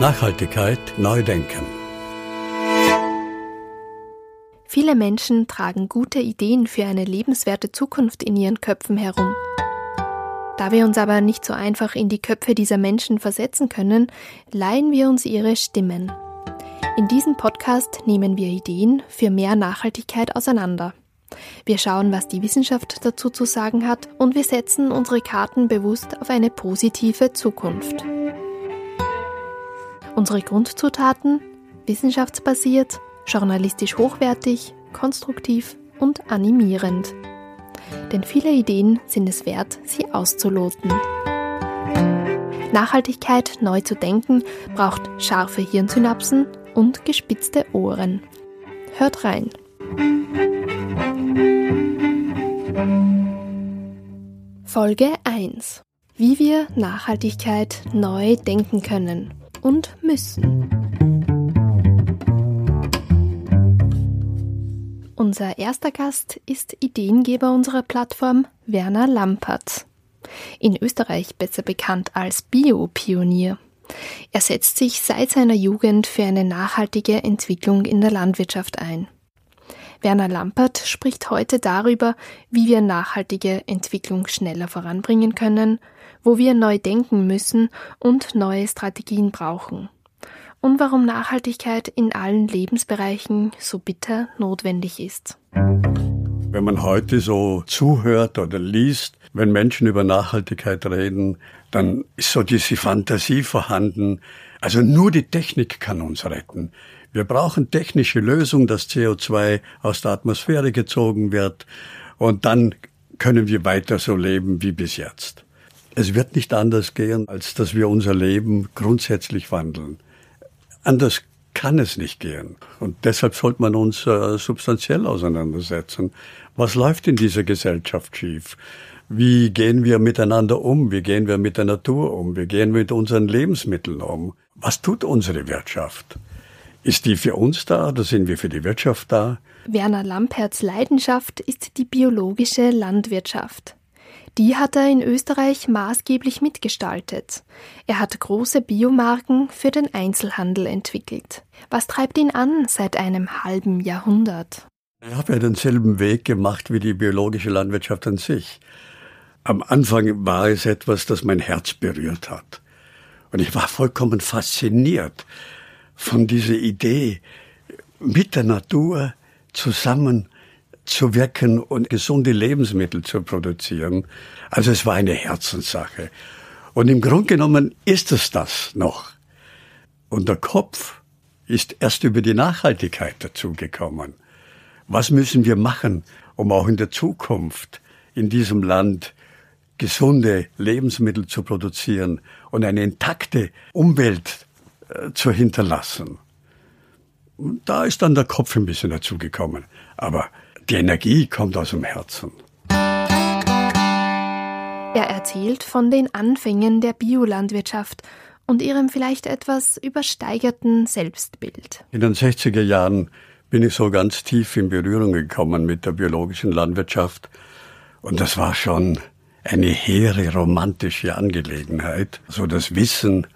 Nachhaltigkeit neu denken. Viele Menschen tragen gute Ideen für eine lebenswerte Zukunft in ihren Köpfen herum. Da wir uns aber nicht so einfach in die Köpfe dieser Menschen versetzen können, leihen wir uns ihre Stimmen. In diesem Podcast nehmen wir Ideen für mehr Nachhaltigkeit auseinander. Wir schauen, was die Wissenschaft dazu zu sagen hat und wir setzen unsere Karten bewusst auf eine positive Zukunft. Unsere Grundzutaten wissenschaftsbasiert, journalistisch hochwertig, konstruktiv und animierend. Denn viele Ideen sind es wert, sie auszuloten. Nachhaltigkeit neu zu denken braucht scharfe Hirnsynapsen und gespitzte Ohren. Hört rein. Folge 1. Wie wir Nachhaltigkeit neu denken können und müssen. Unser erster Gast ist Ideengeber unserer Plattform Werner Lampert. In Österreich besser bekannt als Biopionier. Er setzt sich seit seiner Jugend für eine nachhaltige Entwicklung in der Landwirtschaft ein. Werner Lampert spricht heute darüber, wie wir nachhaltige Entwicklung schneller voranbringen können wo wir neu denken müssen und neue Strategien brauchen. Und warum Nachhaltigkeit in allen Lebensbereichen so bitter notwendig ist. Wenn man heute so zuhört oder liest, wenn Menschen über Nachhaltigkeit reden, dann ist so diese Fantasie vorhanden. Also nur die Technik kann uns retten. Wir brauchen technische Lösungen, dass CO2 aus der Atmosphäre gezogen wird und dann können wir weiter so leben wie bis jetzt. Es wird nicht anders gehen, als dass wir unser Leben grundsätzlich wandeln. Anders kann es nicht gehen. Und deshalb sollte man uns äh, substanziell auseinandersetzen. Was läuft in dieser Gesellschaft schief? Wie gehen wir miteinander um? Wie gehen wir mit der Natur um? Wie gehen wir mit unseren Lebensmitteln um? Was tut unsere Wirtschaft? Ist die für uns da oder sind wir für die Wirtschaft da? Werner Lamperts Leidenschaft ist die biologische Landwirtschaft. Die hat er in Österreich maßgeblich mitgestaltet. Er hat große Biomarken für den Einzelhandel entwickelt. Was treibt ihn an seit einem halben Jahrhundert? Ich habe ja denselben Weg gemacht wie die biologische Landwirtschaft an sich. Am Anfang war es etwas, das mein Herz berührt hat. Und ich war vollkommen fasziniert von dieser Idee, mit der Natur zusammen zu wirken und gesunde Lebensmittel zu produzieren. Also es war eine Herzenssache. Und im Grunde genommen ist es das noch. Und der Kopf ist erst über die Nachhaltigkeit dazugekommen. Was müssen wir machen, um auch in der Zukunft in diesem Land gesunde Lebensmittel zu produzieren und eine intakte Umwelt äh, zu hinterlassen? Da ist dann der Kopf ein bisschen dazugekommen. Aber die Energie kommt aus dem Herzen. Er erzählt von den Anfängen der Biolandwirtschaft und ihrem vielleicht etwas übersteigerten Selbstbild. In den 60er Jahren bin ich so ganz tief in Berührung gekommen mit der biologischen Landwirtschaft und das war schon eine hehre romantische Angelegenheit. So das Wissen,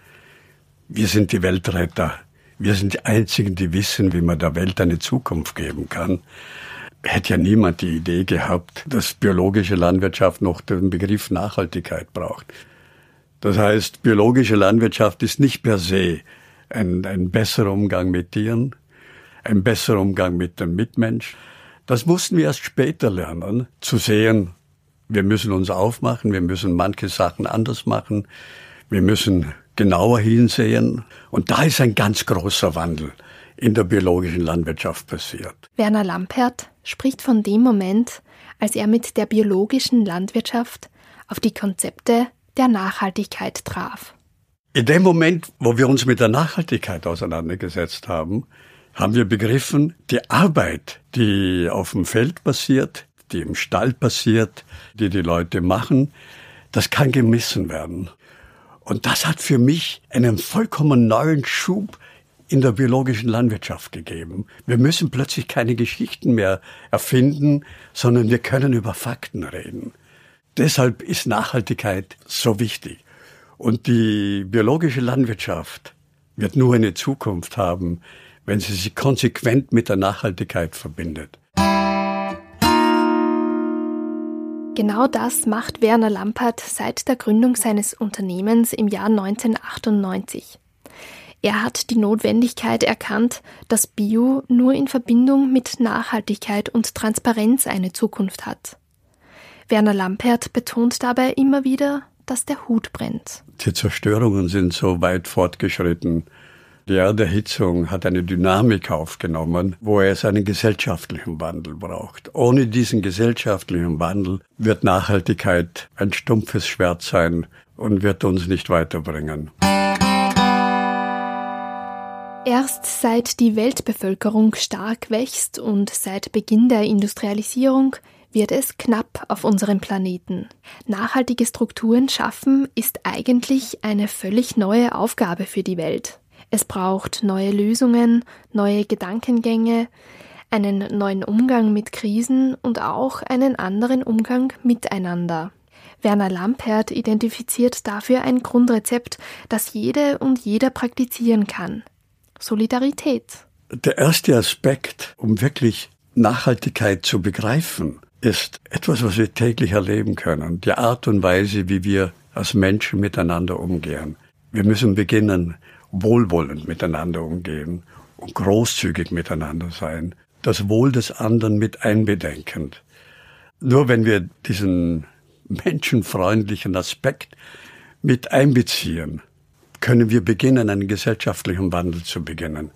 wir sind die Weltretter, wir sind die Einzigen, die wissen, wie man der Welt eine Zukunft geben kann hätte ja niemand die Idee gehabt, dass biologische Landwirtschaft noch den Begriff Nachhaltigkeit braucht. Das heißt, biologische Landwirtschaft ist nicht per se ein, ein besserer Umgang mit Tieren, ein besserer Umgang mit dem Mitmensch. Das mussten wir erst später lernen, zu sehen, wir müssen uns aufmachen, wir müssen manche Sachen anders machen, wir müssen genauer hinsehen. Und da ist ein ganz großer Wandel in der biologischen Landwirtschaft passiert. Werner Lampert spricht von dem Moment, als er mit der biologischen Landwirtschaft auf die Konzepte der Nachhaltigkeit traf. In dem Moment, wo wir uns mit der Nachhaltigkeit auseinandergesetzt haben, haben wir begriffen, die Arbeit, die auf dem Feld passiert, die im Stall passiert, die die Leute machen, das kann gemessen werden. Und das hat für mich einen vollkommen neuen Schub in der biologischen Landwirtschaft gegeben. Wir müssen plötzlich keine Geschichten mehr erfinden, sondern wir können über Fakten reden. Deshalb ist Nachhaltigkeit so wichtig. Und die biologische Landwirtschaft wird nur eine Zukunft haben, wenn sie sich konsequent mit der Nachhaltigkeit verbindet. Genau das macht Werner Lampert seit der Gründung seines Unternehmens im Jahr 1998. Er hat die Notwendigkeit erkannt, dass Bio nur in Verbindung mit Nachhaltigkeit und Transparenz eine Zukunft hat. Werner Lampert betont dabei immer wieder, dass der Hut brennt. Die Zerstörungen sind so weit fortgeschritten. Die Erderhitzung hat eine Dynamik aufgenommen, wo es einen gesellschaftlichen Wandel braucht. Ohne diesen gesellschaftlichen Wandel wird Nachhaltigkeit ein stumpfes Schwert sein und wird uns nicht weiterbringen. Erst seit die Weltbevölkerung stark wächst und seit Beginn der Industrialisierung wird es knapp auf unserem Planeten. Nachhaltige Strukturen schaffen ist eigentlich eine völlig neue Aufgabe für die Welt. Es braucht neue Lösungen, neue Gedankengänge, einen neuen Umgang mit Krisen und auch einen anderen Umgang miteinander. Werner Lampert identifiziert dafür ein Grundrezept, das jede und jeder praktizieren kann. Solidarität. Der erste Aspekt, um wirklich Nachhaltigkeit zu begreifen, ist etwas, was wir täglich erleben können. Die Art und Weise, wie wir als Menschen miteinander umgehen. Wir müssen beginnen, wohlwollend miteinander umgehen und großzügig miteinander sein. Das Wohl des anderen mit einbedenkend. Nur wenn wir diesen menschenfreundlichen Aspekt mit einbeziehen, können wir beginnen, einen gesellschaftlichen Wandel zu beginnen.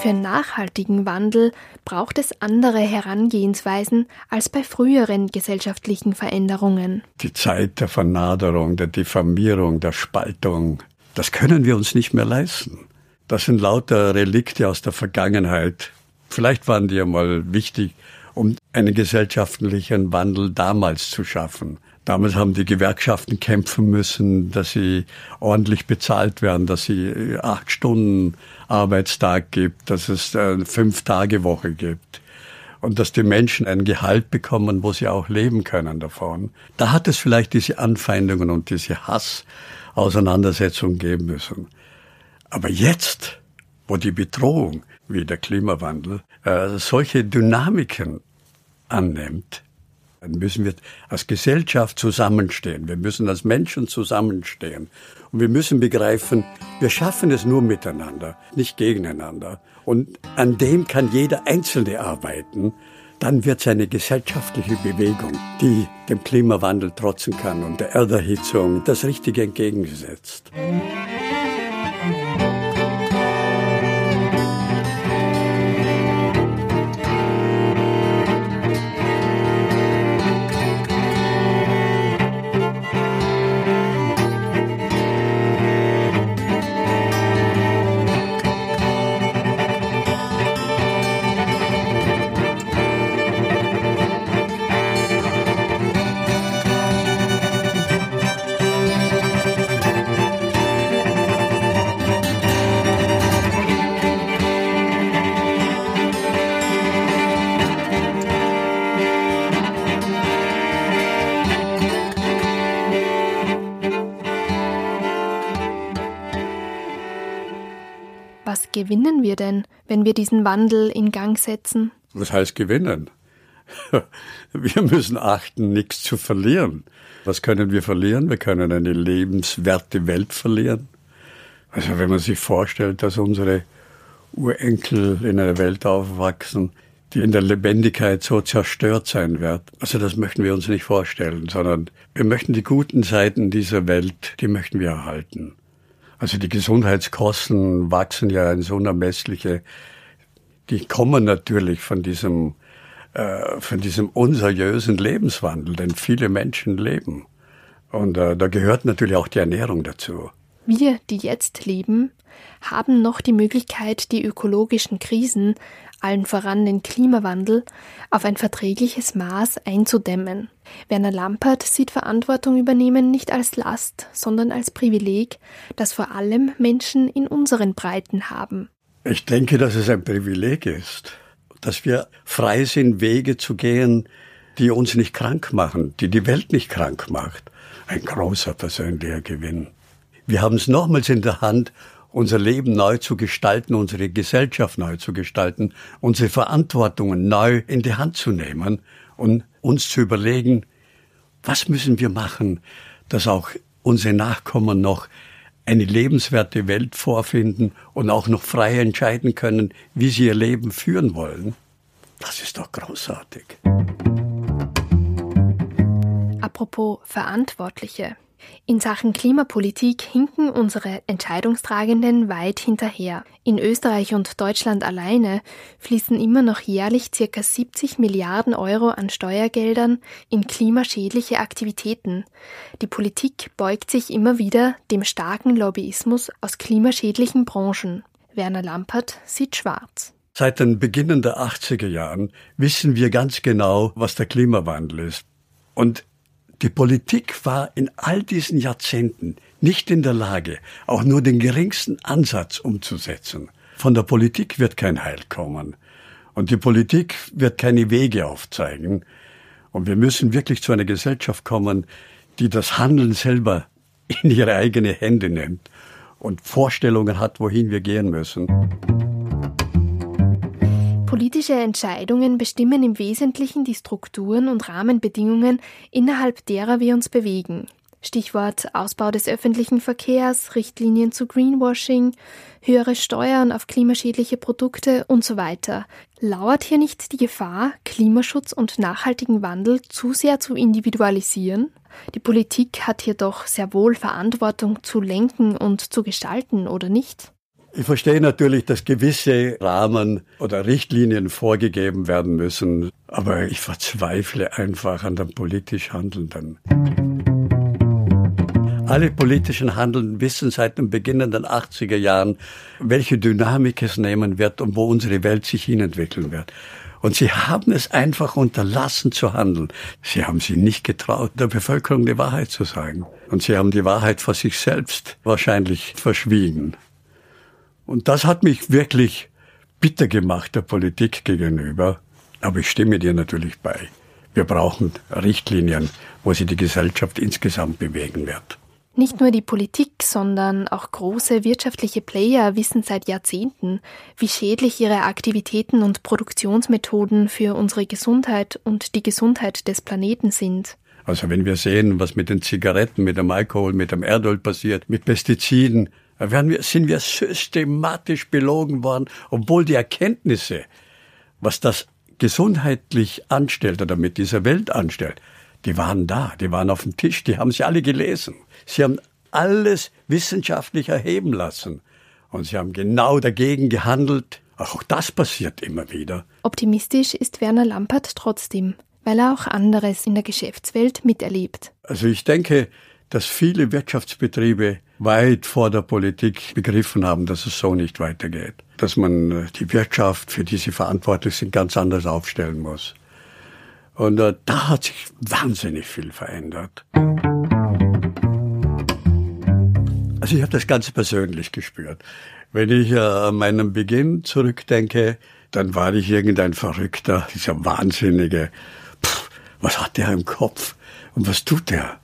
Für nachhaltigen Wandel braucht es andere Herangehensweisen als bei früheren gesellschaftlichen Veränderungen. Die Zeit der Vernaderung, der Diffamierung, der Spaltung, das können wir uns nicht mehr leisten. Das sind lauter Relikte aus der Vergangenheit. Vielleicht waren die ja mal wichtig, um einen gesellschaftlichen Wandel damals zu schaffen. Damals haben die Gewerkschaften kämpfen müssen, dass sie ordentlich bezahlt werden, dass sie äh, acht Stunden Arbeitstag gibt, dass es eine fünf Tage Woche gibt und dass die Menschen ein Gehalt bekommen, wo sie auch leben können davon. Da hat es vielleicht diese Anfeindungen und diese Hassauseinandersetzungen geben müssen. Aber jetzt, wo die Bedrohung wie der Klimawandel äh, solche Dynamiken annimmt, müssen wir als Gesellschaft zusammenstehen. Wir müssen als Menschen zusammenstehen. Und wir müssen begreifen, wir schaffen es nur miteinander, nicht gegeneinander. Und an dem kann jeder Einzelne arbeiten. Dann wird es eine gesellschaftliche Bewegung, die dem Klimawandel trotzen kann und der Erderhitzung das Richtige entgegengesetzt. Gewinnen wir denn, wenn wir diesen Wandel in Gang setzen? Was heißt gewinnen? Wir müssen achten, nichts zu verlieren. Was können wir verlieren? Wir können eine lebenswerte Welt verlieren. Also wenn man sich vorstellt, dass unsere Urenkel in einer Welt aufwachsen, die in der Lebendigkeit so zerstört sein wird. Also das möchten wir uns nicht vorstellen, sondern wir möchten die guten Seiten dieser Welt, die möchten wir erhalten. Also die Gesundheitskosten wachsen ja ins Unermessliche. Die kommen natürlich von diesem, äh, von diesem unseriösen Lebenswandel, den viele Menschen leben. Und äh, da gehört natürlich auch die Ernährung dazu. Wir, die jetzt leben, haben noch die Möglichkeit, die ökologischen Krisen, allen voran den Klimawandel, auf ein verträgliches Maß einzudämmen. Werner Lampert sieht Verantwortung übernehmen nicht als Last, sondern als Privileg, das vor allem Menschen in unseren Breiten haben. Ich denke, dass es ein Privileg ist, dass wir frei sind, Wege zu gehen, die uns nicht krank machen, die die Welt nicht krank macht. Ein großer persönlicher Gewinn. Wir haben es nochmals in der Hand, unser Leben neu zu gestalten, unsere Gesellschaft neu zu gestalten, unsere Verantwortungen neu in die Hand zu nehmen und uns zu überlegen, was müssen wir machen, dass auch unsere Nachkommen noch eine lebenswerte Welt vorfinden und auch noch frei entscheiden können, wie sie ihr Leben führen wollen. Das ist doch großartig. Apropos Verantwortliche. In Sachen Klimapolitik hinken unsere Entscheidungstragenden weit hinterher. In Österreich und Deutschland alleine fließen immer noch jährlich circa 70 Milliarden Euro an Steuergeldern in klimaschädliche Aktivitäten. Die Politik beugt sich immer wieder dem starken Lobbyismus aus klimaschädlichen Branchen. Werner Lampert sieht schwarz. Seit den Beginn der 80er Jahren wissen wir ganz genau, was der Klimawandel ist. Und die Politik war in all diesen Jahrzehnten nicht in der Lage, auch nur den geringsten Ansatz umzusetzen. Von der Politik wird kein Heil kommen. Und die Politik wird keine Wege aufzeigen. Und wir müssen wirklich zu einer Gesellschaft kommen, die das Handeln selber in ihre eigene Hände nimmt und Vorstellungen hat, wohin wir gehen müssen. Politische Entscheidungen bestimmen im Wesentlichen die Strukturen und Rahmenbedingungen, innerhalb derer wir uns bewegen. Stichwort Ausbau des öffentlichen Verkehrs, Richtlinien zu Greenwashing, höhere Steuern auf klimaschädliche Produkte und so weiter. Lauert hier nicht die Gefahr, Klimaschutz und nachhaltigen Wandel zu sehr zu individualisieren? Die Politik hat hier doch sehr wohl Verantwortung zu lenken und zu gestalten, oder nicht? Ich verstehe natürlich, dass gewisse Rahmen oder Richtlinien vorgegeben werden müssen, aber ich verzweifle einfach an dem politisch Handelnden. Alle politischen Handelnden wissen seit dem Beginn der 80er Jahren, welche Dynamik es nehmen wird und wo unsere Welt sich hinentwickeln wird. Und sie haben es einfach unterlassen zu handeln. Sie haben sich nicht getraut, der Bevölkerung die Wahrheit zu sagen. Und sie haben die Wahrheit vor sich selbst wahrscheinlich verschwiegen. Und das hat mich wirklich bitter gemacht der Politik gegenüber. Aber ich stimme dir natürlich bei. Wir brauchen Richtlinien, wo sich die Gesellschaft insgesamt bewegen wird. Nicht nur die Politik, sondern auch große wirtschaftliche Player wissen seit Jahrzehnten, wie schädlich ihre Aktivitäten und Produktionsmethoden für unsere Gesundheit und die Gesundheit des Planeten sind. Also wenn wir sehen, was mit den Zigaretten, mit dem Alkohol, mit dem Erdöl passiert, mit Pestiziden, wir, sind wir systematisch belogen worden, obwohl die Erkenntnisse, was das gesundheitlich anstellt oder mit dieser Welt anstellt, die waren da, die waren auf dem Tisch, die haben sie alle gelesen. Sie haben alles wissenschaftlich erheben lassen. Und sie haben genau dagegen gehandelt. Auch das passiert immer wieder. Optimistisch ist Werner Lampert trotzdem, weil er auch anderes in der Geschäftswelt miterlebt. Also ich denke, dass viele Wirtschaftsbetriebe weit vor der Politik begriffen haben, dass es so nicht weitergeht. Dass man äh, die Wirtschaft, für die sie verantwortlich sind, ganz anders aufstellen muss. Und äh, da hat sich wahnsinnig viel verändert. Also ich habe das ganz persönlich gespürt. Wenn ich äh, an meinen Beginn zurückdenke, dann war ich irgendein Verrückter, dieser Wahnsinnige. Pff, was hat der im Kopf? Und was tut der?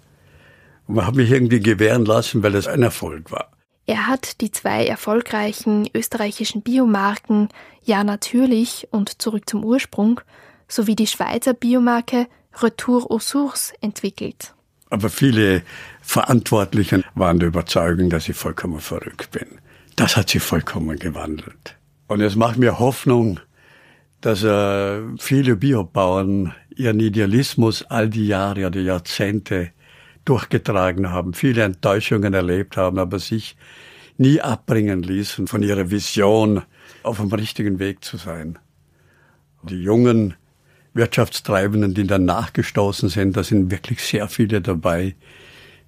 Und man hat mich irgendwie gewähren lassen, weil es ein Erfolg war. Er hat die zwei erfolgreichen österreichischen Biomarken Ja natürlich und Zurück zum Ursprung sowie die Schweizer Biomarke Retour aux Sources entwickelt. Aber viele Verantwortlichen waren der Überzeugung, dass ich vollkommen verrückt bin. Das hat sich vollkommen gewandelt. Und es macht mir Hoffnung, dass äh, viele Biobauern ihren Idealismus all die Jahre oder Jahrzehnte durchgetragen haben, viele Enttäuschungen erlebt haben, aber sich nie abbringen ließen von ihrer Vision, auf dem richtigen Weg zu sein. Die jungen Wirtschaftstreibenden, die dann nachgestoßen sind, da sind wirklich sehr viele dabei,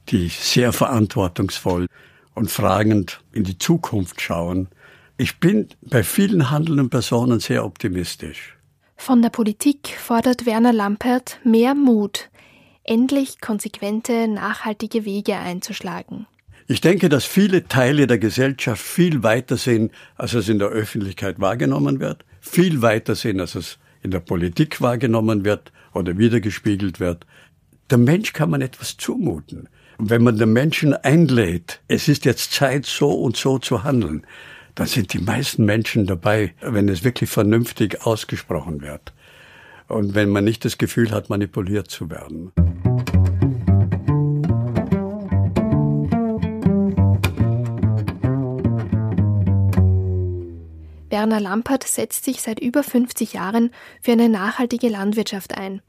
die sehr verantwortungsvoll und fragend in die Zukunft schauen. Ich bin bei vielen handelnden Personen sehr optimistisch. Von der Politik fordert Werner Lampert mehr Mut, endlich konsequente, nachhaltige Wege einzuschlagen. Ich denke, dass viele Teile der Gesellschaft viel weiter sind, als es in der Öffentlichkeit wahrgenommen wird, viel weiter sind, als es in der Politik wahrgenommen wird oder wiedergespiegelt wird. Der Mensch kann man etwas zumuten. Wenn man den Menschen einlädt, es ist jetzt Zeit, so und so zu handeln, dann sind die meisten Menschen dabei, wenn es wirklich vernünftig ausgesprochen wird. Und wenn man nicht das Gefühl hat, manipuliert zu werden. Werner Lampert setzt sich seit über 50 Jahren für eine nachhaltige Landwirtschaft ein.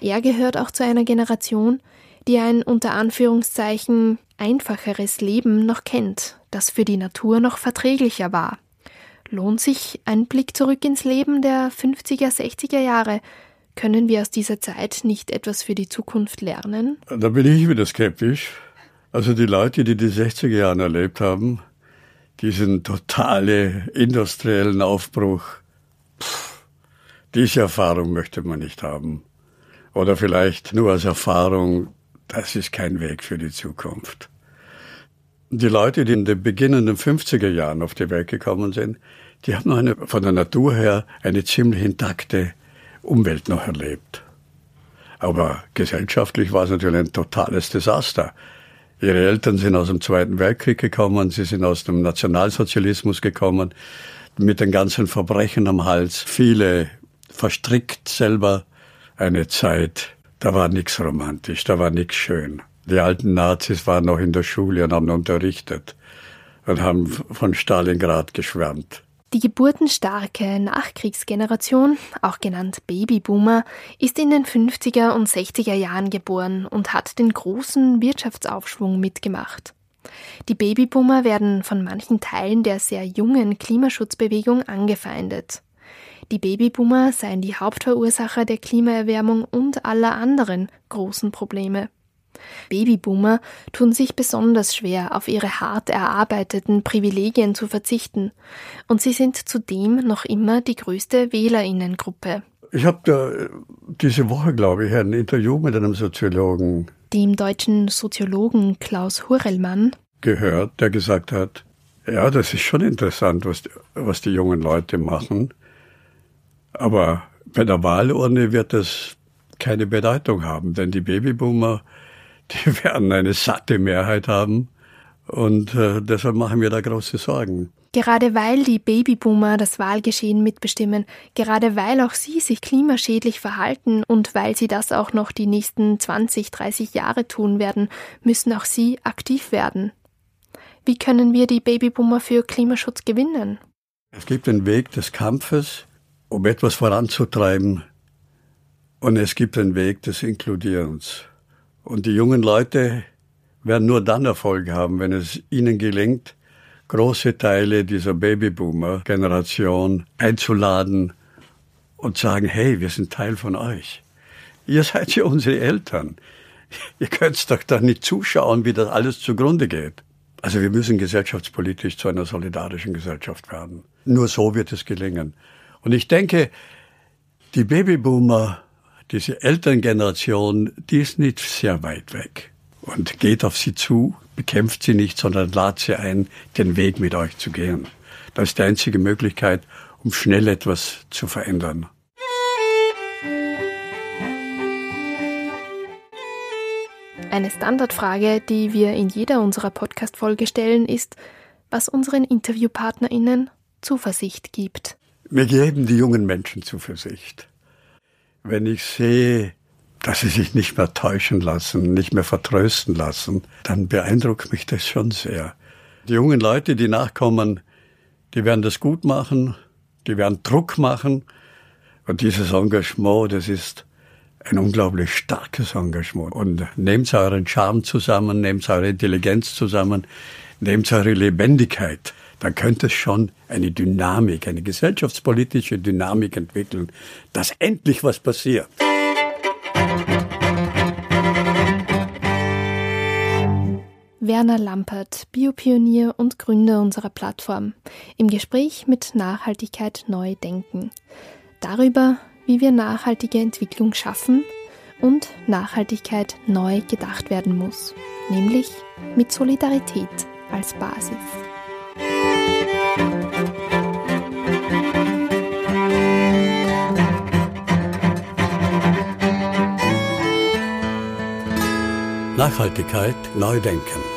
Er gehört auch zu einer Generation, die ein unter Anführungszeichen einfacheres Leben noch kennt, das für die Natur noch verträglicher war. Lohnt sich ein Blick zurück ins Leben der 50er, 60er Jahre? Können wir aus dieser Zeit nicht etwas für die Zukunft lernen? Da bin ich wieder skeptisch. Also die Leute, die die 60er Jahre erlebt haben, diesen totale industriellen Aufbruch, pff, diese Erfahrung möchte man nicht haben. Oder vielleicht nur als Erfahrung, das ist kein Weg für die Zukunft. Die Leute, die in den beginnenden 50er Jahren auf die Welt gekommen sind, die haben eine, von der Natur her eine ziemlich intakte Umwelt noch erlebt. Aber gesellschaftlich war es natürlich ein totales Desaster. Ihre Eltern sind aus dem Zweiten Weltkrieg gekommen, sie sind aus dem Nationalsozialismus gekommen, mit den ganzen Verbrechen am Hals, viele verstrickt selber. Eine Zeit, da war nichts romantisch, da war nichts schön. Die alten Nazis waren noch in der Schule und haben unterrichtet und haben von Stalingrad geschwärmt. Die geburtenstarke Nachkriegsgeneration, auch genannt Babyboomer, ist in den 50er und 60er Jahren geboren und hat den großen Wirtschaftsaufschwung mitgemacht. Die Babyboomer werden von manchen Teilen der sehr jungen Klimaschutzbewegung angefeindet. Die Babyboomer seien die Hauptverursacher der Klimaerwärmung und aller anderen großen Probleme. Babyboomer tun sich besonders schwer, auf ihre hart erarbeiteten Privilegien zu verzichten, und sie sind zudem noch immer die größte Wählerinnengruppe. Ich habe da diese Woche, glaube ich, ein Interview mit einem Soziologen, dem deutschen Soziologen Klaus Hurrellmann, gehört, der gesagt hat, ja, das ist schon interessant, was, was die jungen Leute machen, aber bei der Wahlurne wird das keine Bedeutung haben, denn die Babyboomer die werden eine satte Mehrheit haben. Und äh, deshalb machen wir da große Sorgen. Gerade weil die Babyboomer das Wahlgeschehen mitbestimmen, gerade weil auch sie sich klimaschädlich verhalten und weil sie das auch noch die nächsten 20, 30 Jahre tun werden, müssen auch sie aktiv werden. Wie können wir die Babyboomer für Klimaschutz gewinnen? Es gibt einen Weg des Kampfes, um etwas voranzutreiben, und es gibt einen Weg des Inkludierens. Und die jungen Leute werden nur dann Erfolg haben, wenn es ihnen gelingt, große Teile dieser Babyboomer-Generation einzuladen und sagen, hey, wir sind Teil von euch. Ihr seid ja unsere Eltern. Ihr könnt doch da nicht zuschauen, wie das alles zugrunde geht. Also wir müssen gesellschaftspolitisch zu einer solidarischen Gesellschaft werden. Nur so wird es gelingen. Und ich denke, die Babyboomer diese Elterngeneration, die ist nicht sehr weit weg und geht auf sie zu, bekämpft sie nicht, sondern lad sie ein, den Weg mit euch zu gehen. Das ist die einzige Möglichkeit, um schnell etwas zu verändern. Eine Standardfrage, die wir in jeder unserer Podcast-Folge stellen, ist, was unseren InterviewpartnerInnen Zuversicht gibt. Wir geben die jungen Menschen Zuversicht wenn ich sehe, dass sie sich nicht mehr täuschen lassen, nicht mehr vertrösten lassen, dann beeindruckt mich das schon sehr. Die jungen Leute, die nachkommen, die werden das gut machen, die werden Druck machen. Und dieses Engagement, das ist ein unglaublich starkes Engagement. Und nehmt euren Charme zusammen, nehmt eure Intelligenz zusammen, nehmt eure Lebendigkeit dann könnte es schon eine Dynamik, eine gesellschaftspolitische Dynamik entwickeln, dass endlich was passiert. Werner Lampert, Biopionier und Gründer unserer Plattform, im Gespräch mit Nachhaltigkeit neu denken. Darüber, wie wir nachhaltige Entwicklung schaffen und Nachhaltigkeit neu gedacht werden muss, nämlich mit Solidarität als Basis. Nachhaltigkeit neu denken.